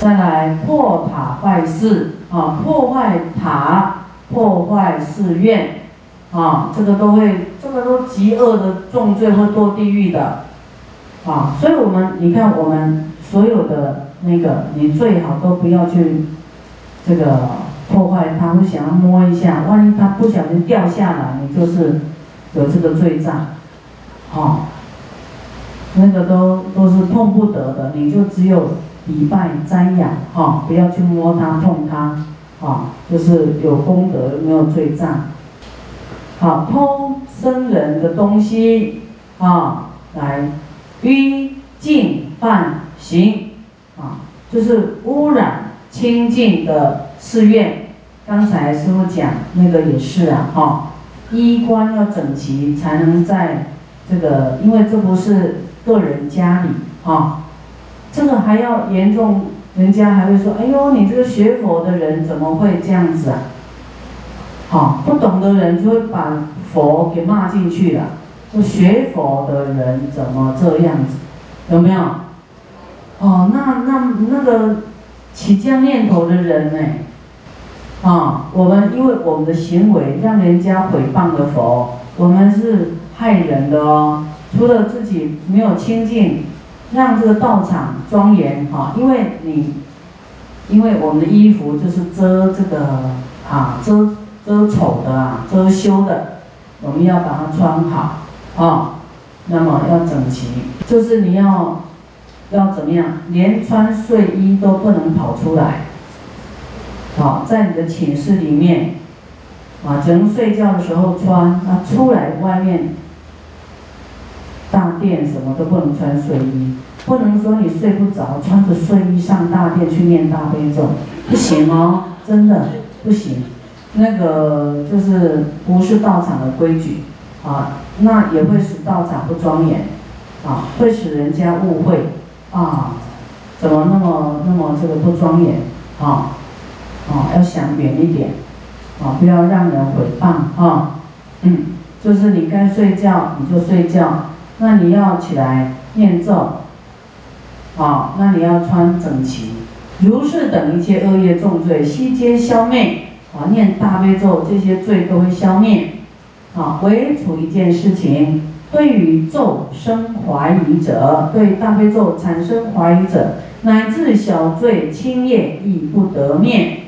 再来破塔坏寺啊，破坏塔，破坏寺院啊，这个都会，这个都极恶的重罪，会堕地狱的啊。所以我们你看，我们所有的那个，你最好都不要去这个破坏它，会想要摸一下，万一它不小心掉下来，你就是有这个罪障，好，那个都都是碰不得的，你就只有。礼拜瞻仰，哈，不要去摸它、碰它，啊，就是有功德没有罪障。好，偷生人的东西，啊，来淤净犯行，啊，就是污染清净的寺院。刚才师傅讲那个也是啊，哈，衣冠要整齐才能在这个，因为这不是个人家里，啊。这个还要严重，人家还会说：“哎呦，你这个学佛的人怎么会这样子啊？”好，不懂的人就会把佛给骂进去了。说学佛的人怎么这样子？有没有？哦，那那那个起这样念头的人呢？啊，我们因为我们的行为让人家毁谤了佛，我们是害人的哦。除了自己没有清净。让这个道场庄严哈，因为你，因为我们的衣服就是遮这个啊，遮遮丑的啊，遮羞的，我们要把它穿好啊。那么要整齐，就是你要要怎么样，连穿睡衣都不能跑出来。好，在你的寝室里面啊，只能睡觉的时候穿，啊，出来外面。大殿什么都不能穿睡衣，不能说你睡不着，穿着睡衣上大殿去念大悲咒，不行哦，真的不行。那个就是不是道场的规矩啊，那也会使道场不庄严啊，会使人家误会啊，怎么那么那么这个不庄严啊？啊，要想远一点啊，不要让人毁谤啊。嗯，就是你该睡觉你就睡觉。那你要起来念咒，啊，那你要穿整齐，如是等一切恶业重罪悉皆消灭，啊，念大悲咒这些罪都会消灭，啊，唯除一件事情，对于咒生怀疑者，对大悲咒产生怀疑者，乃至小罪轻业亦不得灭，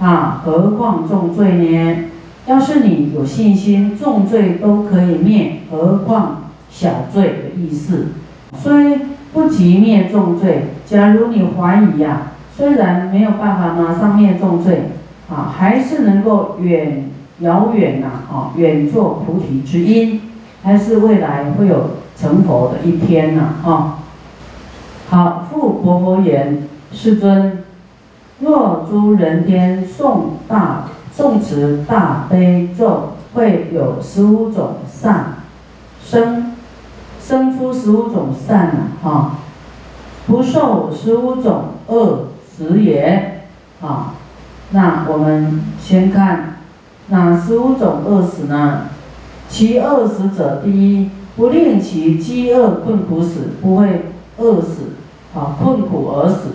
啊，何况重罪呢？要是你有信心，重罪都可以灭，何况？小罪的意思，虽不及灭重罪。假如你怀疑呀，虽然没有办法马上灭重罪，啊，还是能够远遥远呐，啊，远作菩提之因，还是未来会有成佛的一天呐，啊。好，复佛佛言：世尊，若诸人天诵大诵持大悲咒，会有十五种善生。生出十五种善啊，哈，不受十五种恶死也，啊，那我们先看哪十五种恶死呢？其恶死者，第一，不令其饥饿困苦死，不会饿死，啊，困苦而死，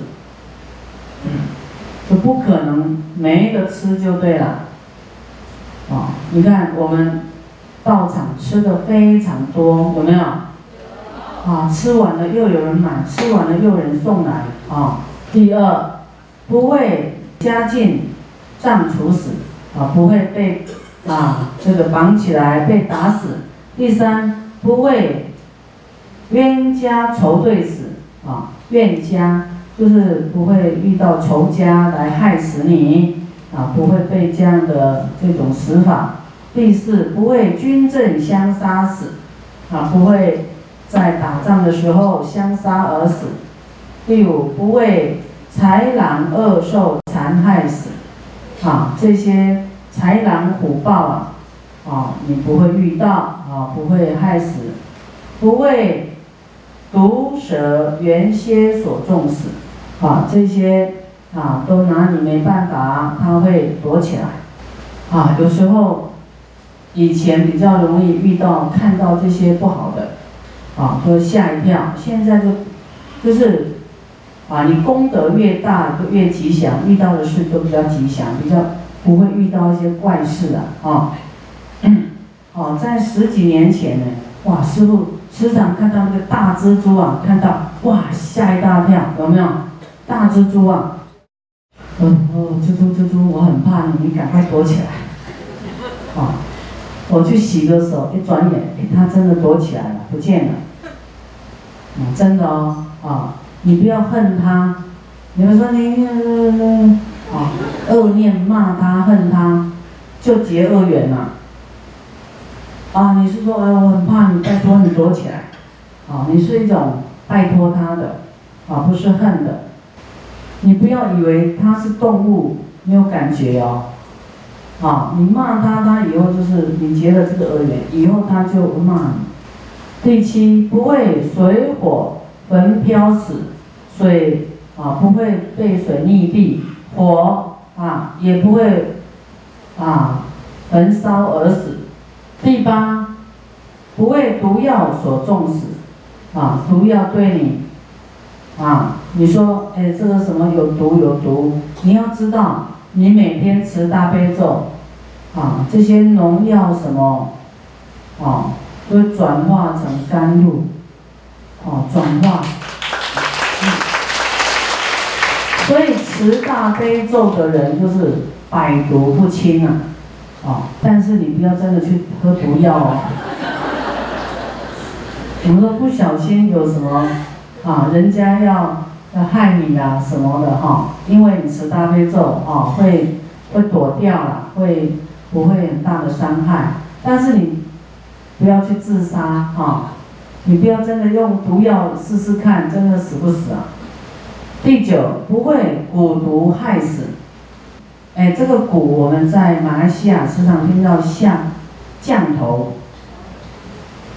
嗯，就不可能没得吃就对了，啊，你看我们道场吃的非常多，有没有？啊，吃完了又有人买，吃完了又有人送来啊。第二，不会家境杖处死啊，不会被啊这个绑起来被打死。第三，不会冤家仇对死啊，冤家就是不会遇到仇家来害死你啊，不会被这样的这种死法。第四，不会军阵相杀死啊，不会。在打仗的时候相杀而死。第五，不为豺狼恶兽残害死。啊，这些豺狼虎豹啊，啊，你不会遇到啊，不会害死。不为毒蛇原蝎所中死。啊，这些啊都拿你没办法，它会躲起来。啊，有时候以前比较容易遇到看到这些不好的。啊，都吓一跳。现在就就是啊，你功德越大就越吉祥，遇到的事都比较吉祥，比较不会遇到一些怪事啊，啊，哦，在十几年前呢，哇，师傅时常看到那个大蜘蛛啊，看到哇吓一大跳，有没有？大蜘蛛啊，嗯哦，蜘蛛蜘蛛，我很怕你，你赶快躲起来，啊，我去洗个手，一转眼，哎，它真的躲起来了，不见了，真的哦，啊。你不要恨他，你们说你啊，恶念骂他恨他，就结恶缘了。啊，你是说，哎，我很怕你，拜托你躲起来。啊，你是一种拜托他的，啊，不是恨的。你不要以为他是动物，没有感觉哦。啊，你骂他，他以后就是你结了这个恶缘，以后他就骂你。第七，不会水火焚飘死。水啊不会被水溺毙，火啊也不会啊焚烧而死。第八，不为毒药所重死，啊毒药对你啊你说哎这个什么有毒有毒，你要知道你每天持大悲咒啊这些农药什么啊会转化成甘露，啊转化。所以持大悲咒的人就是百毒不侵啊，啊！但是你不要真的去喝毒药哦。我们说不小心有什么啊，人家要要害你啊什么的哈，因为你持大悲咒啊，会会躲掉了，会不会很大的伤害？但是你不要去自杀哈，你不要真的用毒药试试看，真的死不死啊？第九，不会蛊毒害死。哎，这个蛊我们在马来西亚时常听到像降头，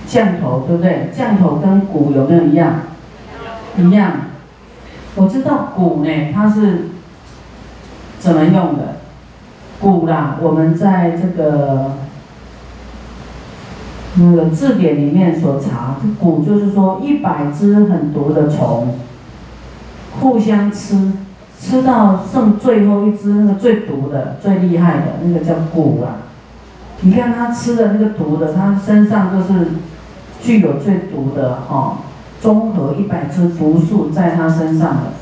降头对不对？降头跟蛊有没有一样？一样。我知道蛊呢，它是怎么用的？蛊啦，我们在这个那个字典里面所查，蛊就是说一百只很毒的虫。互相吃，吃到剩最后一只那个最毒的、最厉害的那个叫蛊啊！你看他吃的那个毒的，他身上就是具有最毒的哈，综合一百只毒素在他身上的，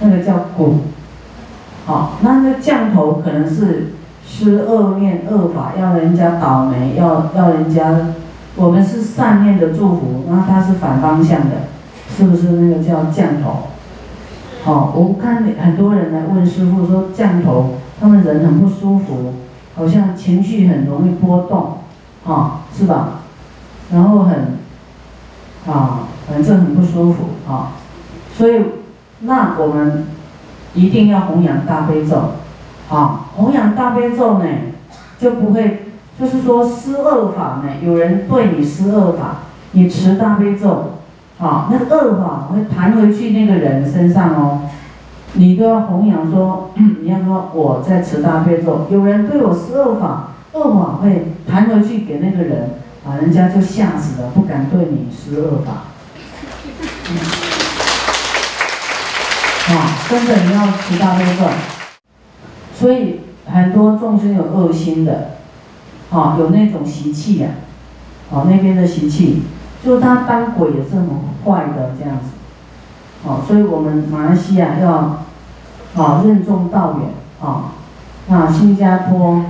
那个叫蛊。好，那那个降头可能是施恶念恶法，要人家倒霉，要要人家，我们是善念的祝福，那他是反方向的，是不是那个叫降头？哦，我看很多人来问师傅说降头，他们人很不舒服，好像情绪很容易波动，啊，是吧？然后很，啊，反正很不舒服啊，所以那我们一定要弘扬大悲咒，啊，弘扬大悲咒呢，就不会，就是说施恶法呢，有人对你施恶法，你持大悲咒。好，那个恶法会弹回去那个人身上哦，你都要弘扬说，你要说我在持大悲咒，有人对我施恶法，恶法会弹回去给那个人，啊，人家就吓死了，不敢对你施恶法。啊，真的你要持大悲咒，所以很多众生有恶心的，啊，有那种习气呀，啊，那边的习气。就他当鬼也是很坏的这样子，好，所以我们马来西亚要，啊任重道远啊，那新加坡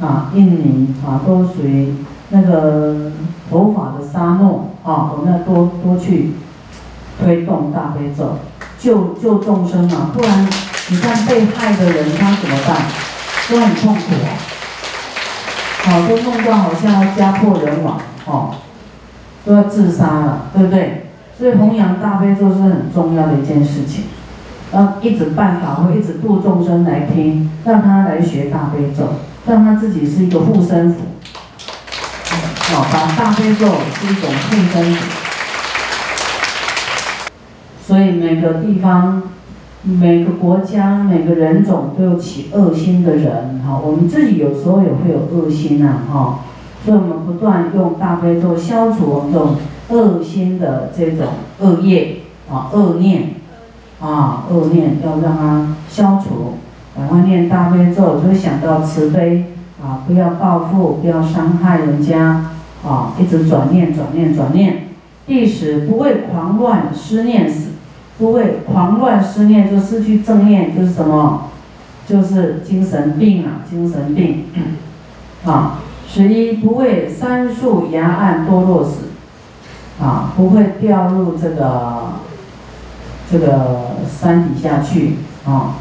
啊、印尼啊都属于那个佛法的沙漠啊，我们要多多去推动大悲咒，救救众生啊，不然你看被害的人他怎么办？都很痛苦啊，好，都弄到好像要家破人亡哦。都要自杀了，对不对？所以弘扬大悲咒是很重要的一件事情，要一直办法会，一直度众生来听，让他来学大悲咒，让他自己是一个护身符。好，把大悲咒是一种护身符。所以每个地方、每个国家、每个人种都有起恶心的人，哈，我们自己有时候也会有恶心呐，哈。所以我们不断用大悲咒消除我们这种恶心的这种恶业啊恶念啊，恶念要让它消除，赶快念大悲咒，就会想到慈悲啊，不要报复，不要伤害人家啊，一直转念转念转念。第十，不为狂乱思念死，不会狂乱失念就失去正念，就是什么？就是精神病啊，精神病啊。十一，不会“三树崖岸堕落死，啊，不会掉入这个这个山底下去啊。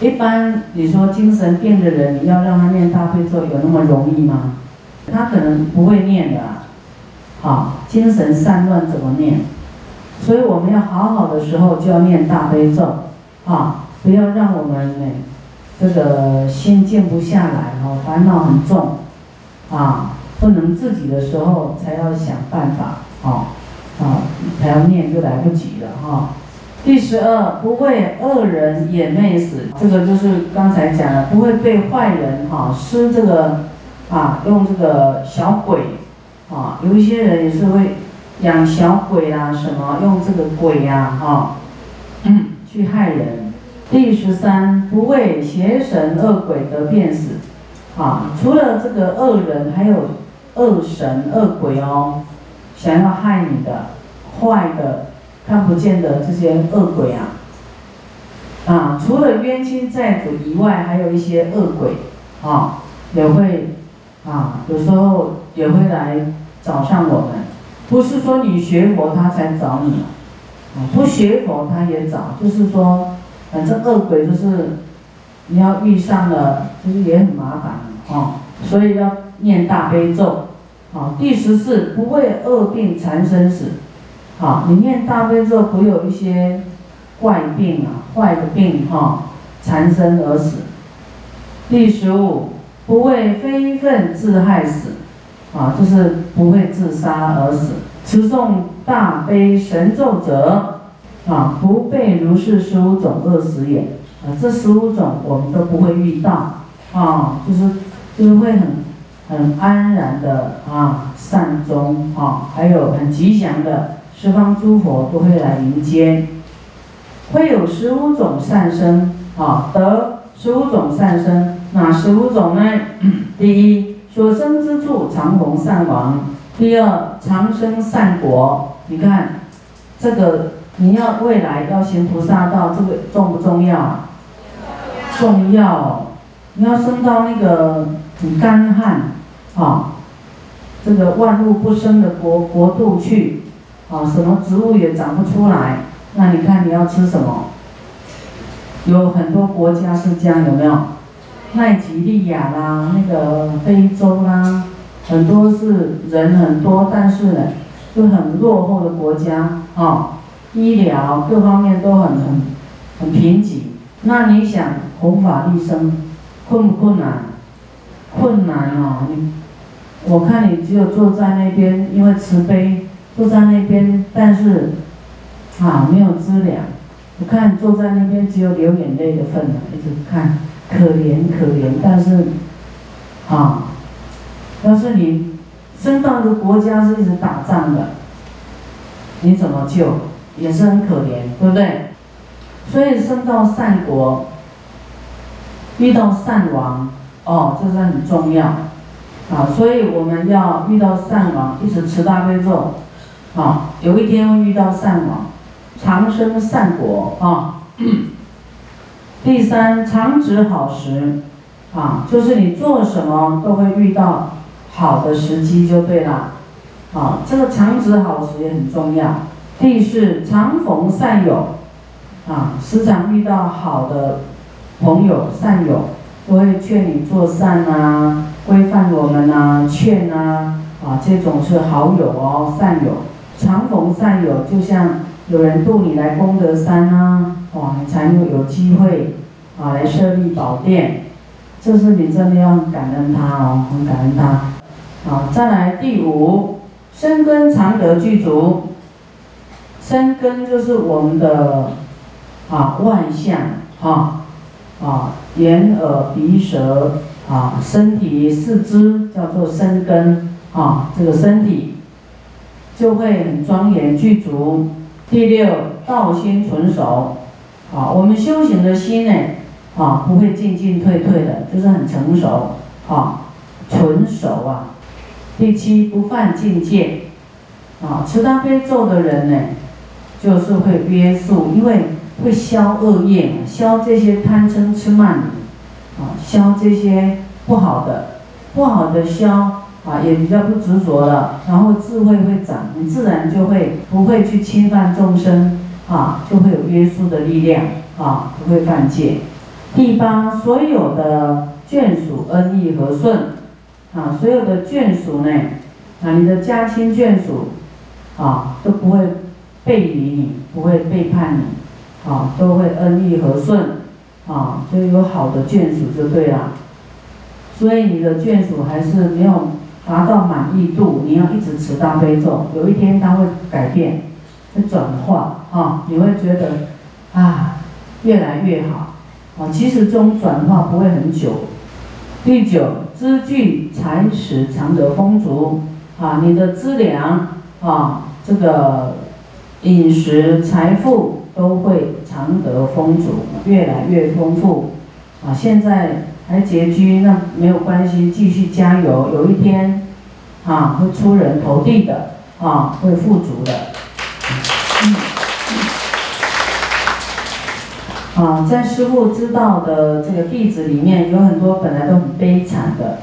一般你说精神病的人，你要让他念大悲咒，有那么容易吗？他可能不会念的。好，精神散乱怎么念？所以我们要好好的时候就要念大悲咒，啊，不要让我们呢这个心静不下来，哦，烦恼很重，啊，不能自己的时候才要想办法，啊，啊，才要念就来不及了，哈。第十二，不会恶人眼媚死，这个就是刚才讲的，不会被坏人哈施这个，啊，用这个小鬼。啊，有一些人也是会养小鬼啦，什么用这个鬼呀，哈，嗯去害人。第十三，不畏邪神恶鬼得便死。啊，除了这个恶人，还有恶神恶鬼哦，想要害你的，坏的，看不见的这些恶鬼啊。啊，除了冤亲债主以外，还有一些恶鬼，啊，也会，啊，有时候也会来。找上我们，不是说你学佛他才找你，啊，不学佛他也找，就是说，反正恶鬼就是，你要遇上了，就是也很麻烦，啊，所以要念大悲咒，啊，第十四不为恶病缠身死，啊，你念大悲咒不有一些怪病啊，坏的病哈缠身而死，第十五不为非分自害死。啊，就是不会自杀而死。持诵大悲神咒者，啊，不被如是十五种恶死也。啊，这十五种我们都不会遇到。啊，就是就是会很很安然的啊，善终啊，还有很吉祥的，十方诸佛都会来迎接。会有十五种善生，啊，得十五种善生，哪十五种呢？第一。所生之处常逢善王。第二，长生善果。你看，这个你要未来要行菩萨道，这个重不重要？重要。你要升到那个很干旱，啊，这个万物不生的国国度去，啊，什么植物也长不出来。那你看你要吃什么？有很多国家是这样，有没有？奈及利亚啦，那个非洲啦，很多是人很多，但是呢，就很落后的国家啊，医疗各方面都很很很贫瘠。那你想弘法利生困不困难？困难哦，你我看你只有坐在那边，因为慈悲坐在那边，但是啊没有资粮。我看坐在那边只有流眼泪的份了，一直看。可怜可怜，但是，啊，但是你生到一个国家是一直打仗的，你怎么救？也是很可怜，对不对？所以生到善国，遇到善王，哦，这是很重要，啊，所以我们要遇到善王，一直持大悲咒，啊，有一天会遇到善王，长生善国，啊。第三，常值好时，啊，就是你做什么都会遇到好的时机就对了，啊，这个常值好时也很重要。第四，常逢善友，啊，时常遇到好的朋友善友，都会劝你做善啊，规范我们啊，劝啊，啊，这种是好友哦，善友。常逢善友，就像有人渡你来功德山啊。哇，你才能有机会啊来设立宝殿，这是你真的要感恩他哦，很感恩他。好，再来第五，生根常德具足。生根就是我们的啊万象啊啊眼耳鼻舌啊身体四肢叫做生根啊，这个身体就会很庄严具足。第六，道心纯熟。啊，我们修行的心呢，啊，不会进进退退的，就是很成熟，啊，纯熟啊。第七，不犯境界，啊，持大悲咒的人呢，就是会约束，因为会消恶业，消这些贪嗔痴慢，啊，消这些不好的，不好的消。啊，也比较不执着了，然后智慧会长，你自然就会不会去侵犯众生，啊，就会有约束的力量，啊，不会犯戒。第八，所有的眷属恩义和顺，啊，所有的眷属呢，啊，你的家亲眷属，啊，都不会背离你，不会背叛你，啊，都会恩义和顺，啊，就有好的眷属就对了。所以你的眷属还是没有。达到满意度，你要一直持大悲咒，有一天它会改变，会转化啊，你会觉得啊越来越好啊。其实这种转化不会很久。第九，资具财食常得丰足啊，你的资粮啊，这个饮食财富都会常得丰足，越来越丰富啊。现在。还拮据，那没有关系，继续加油，有一天，啊，会出人头地的，啊，会富足的。啊，在师父知道的这个弟子里面，有很多本来都很悲惨的，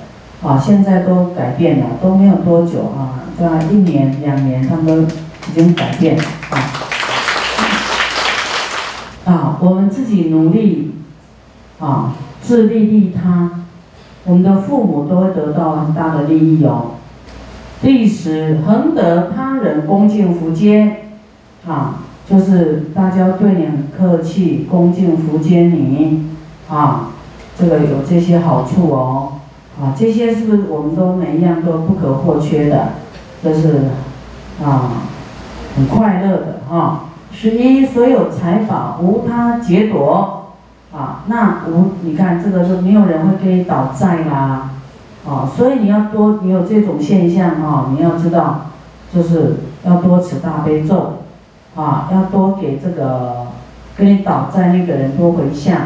啊，现在都改变了，都没有多久啊，在一年两年，他们已经改变，啊，啊，我们自己努力，啊。自利利他，我们的父母都会得到很大的利益哦。第十，恒得他人恭敬福接，啊，就是大家对你很客气，恭敬福接你，啊，这个有这些好处哦，啊，这些是不是我们都每一样都不可或缺的？这是啊，很快乐的哈。十一，所有财宝无他劫夺。啊，那无你看这个是没有人会给你倒债啦，啊，所以你要多你有这种现象哈，你要知道，就是要多持大悲咒，啊，要多给这个跟你倒债那个人多回向，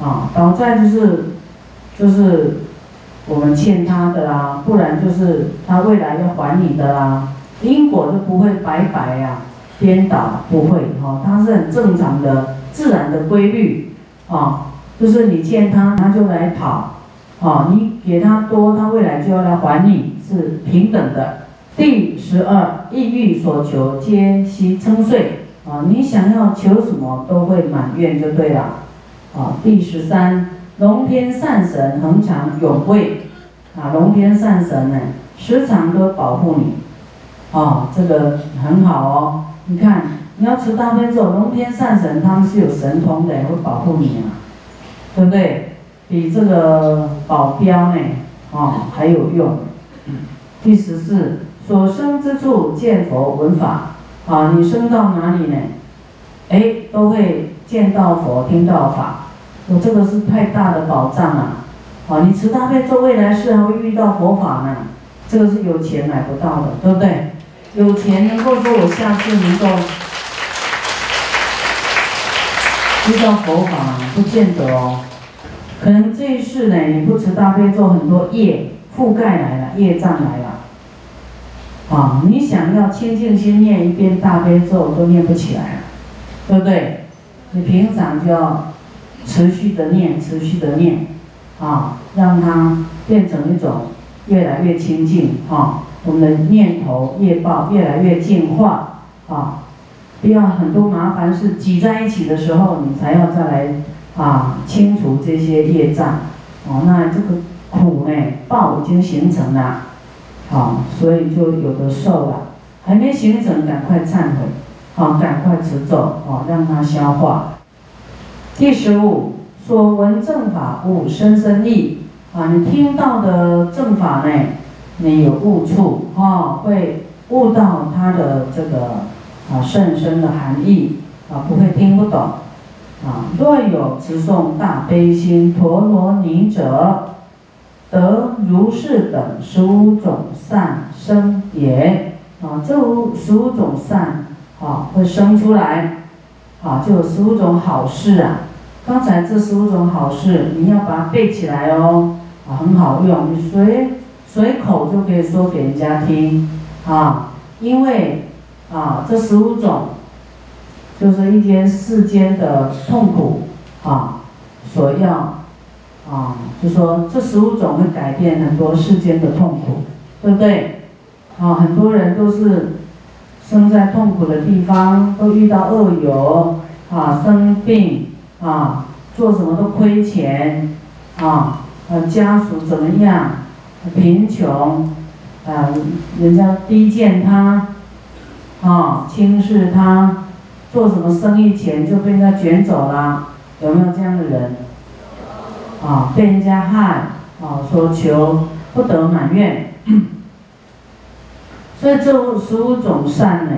啊，倒债就是就是我们欠他的啦，不然就是他未来要还你的啦，因果就不会白白呀颠倒，不会哈，它是很正常的自然的规律。啊，就是你欠他，他就来讨，啊，你给他多，他未来就要来还你，是平等的。第十二，意欲所求皆悉称遂，啊，你想要求什么都会满愿就对了。啊，第十三，龙天善神恒常永贵，啊，龙天善神呢，时常都保护你，啊，这个很好哦，你看。你要持大悲咒，龙天善神他们是有神通的，会保护你啊，对不对？比这个保镖呢，啊还有用。第十四，所生之处见佛闻法，啊，你生到哪里呢？哎，都会见到佛，听到法，我这个是太大的保障了。啊，你持大悲咒，未来世还会遇到佛法呢，这个是有钱买不到的，对不对？有钱能够说我下次能够。遇到佛法不见得哦，可能这一世呢，你不持大悲咒，很多业覆盖来了，业障来了，啊，你想要清净心念一遍大悲咒都念不起来，对不对？你平常就要持续的念，持续的念，啊，让它变成一种越来越清净，啊，我们的念头业报越来越净化，啊。不要很多麻烦事挤在一起的时候，你才要再来啊清除这些业障，哦，那这个苦呢报已经形成了，好，所以就有的受了，还没形成赶快忏悔，好，赶快持咒，哦，让它消化。第十五，所闻正法悟深深意，啊，你听到的正法呢，你有悟处，啊，会悟到它的这个。啊，甚深的含义啊，不会听不懂啊。若有持诵大悲心陀罗尼者，得如是等十五种善生也啊。这五十五种善啊，会生出来啊，就有十五种好事啊。刚才这十五种好事，你要把它背起来哦，啊，很好用，你随随口就可以说给人家听，啊，因为啊，这十五种就是一些世间的痛苦啊，所要啊，就说这十五种会改变很多世间的痛苦，对不对？啊，很多人都是生在痛苦的地方，都遇到恶友啊，生病。啊，做什么都亏钱，啊，呃，家属怎么样，贫穷，啊，人家低贱他，啊，轻视他，做什么生意钱就被人家卷走了，有没有这样的人？啊，被人家害，啊，所求不得满愿，所以这十五种善呢，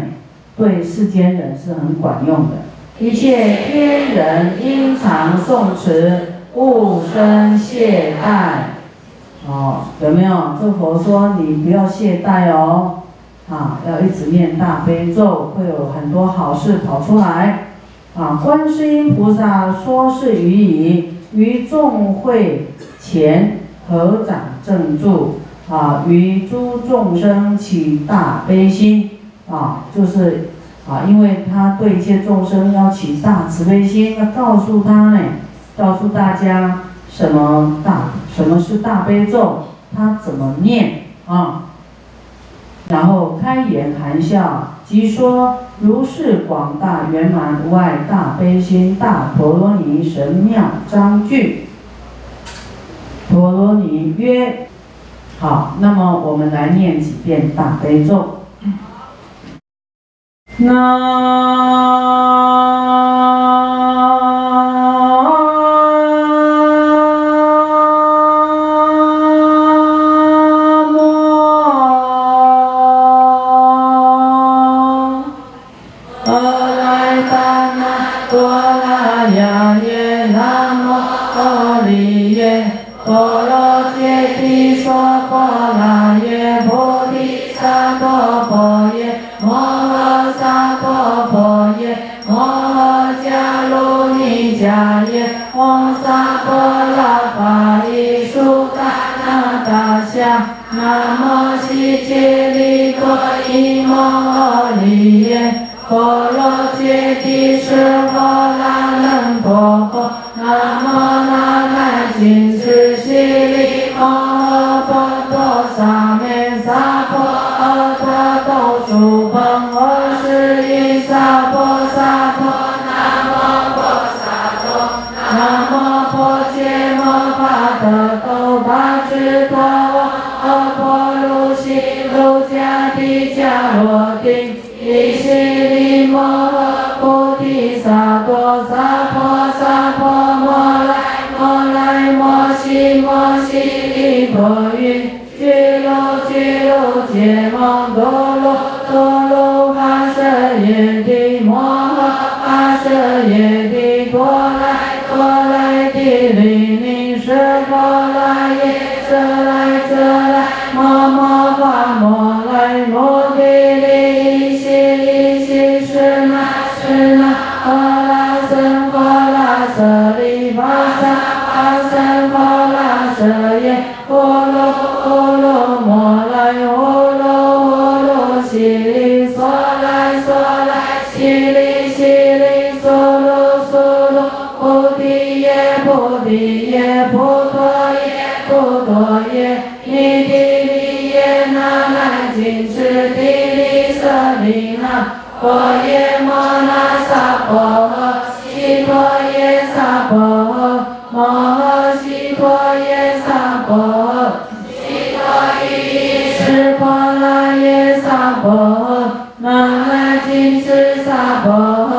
对世间人是很管用的。一切天人应常诵持，勿生懈怠。哦，有没有？这佛说你不要懈怠哦，啊，要一直念大悲咒，会有很多好事跑出来。啊，观世音菩萨说是于以于众会前合掌正住，啊，于诸众生起大悲心，啊，就是。啊，因为他对一切众生要起大慈悲心，要告诉他呢，告诉大家什么大，什么是大悲咒，他怎么念啊？然后开颜含笑，即说如是广大圆满无碍大悲心，大陀罗尼神妙章句。陀罗尼曰：好，那么我们来念几遍大悲咒。那。Amen. 无阿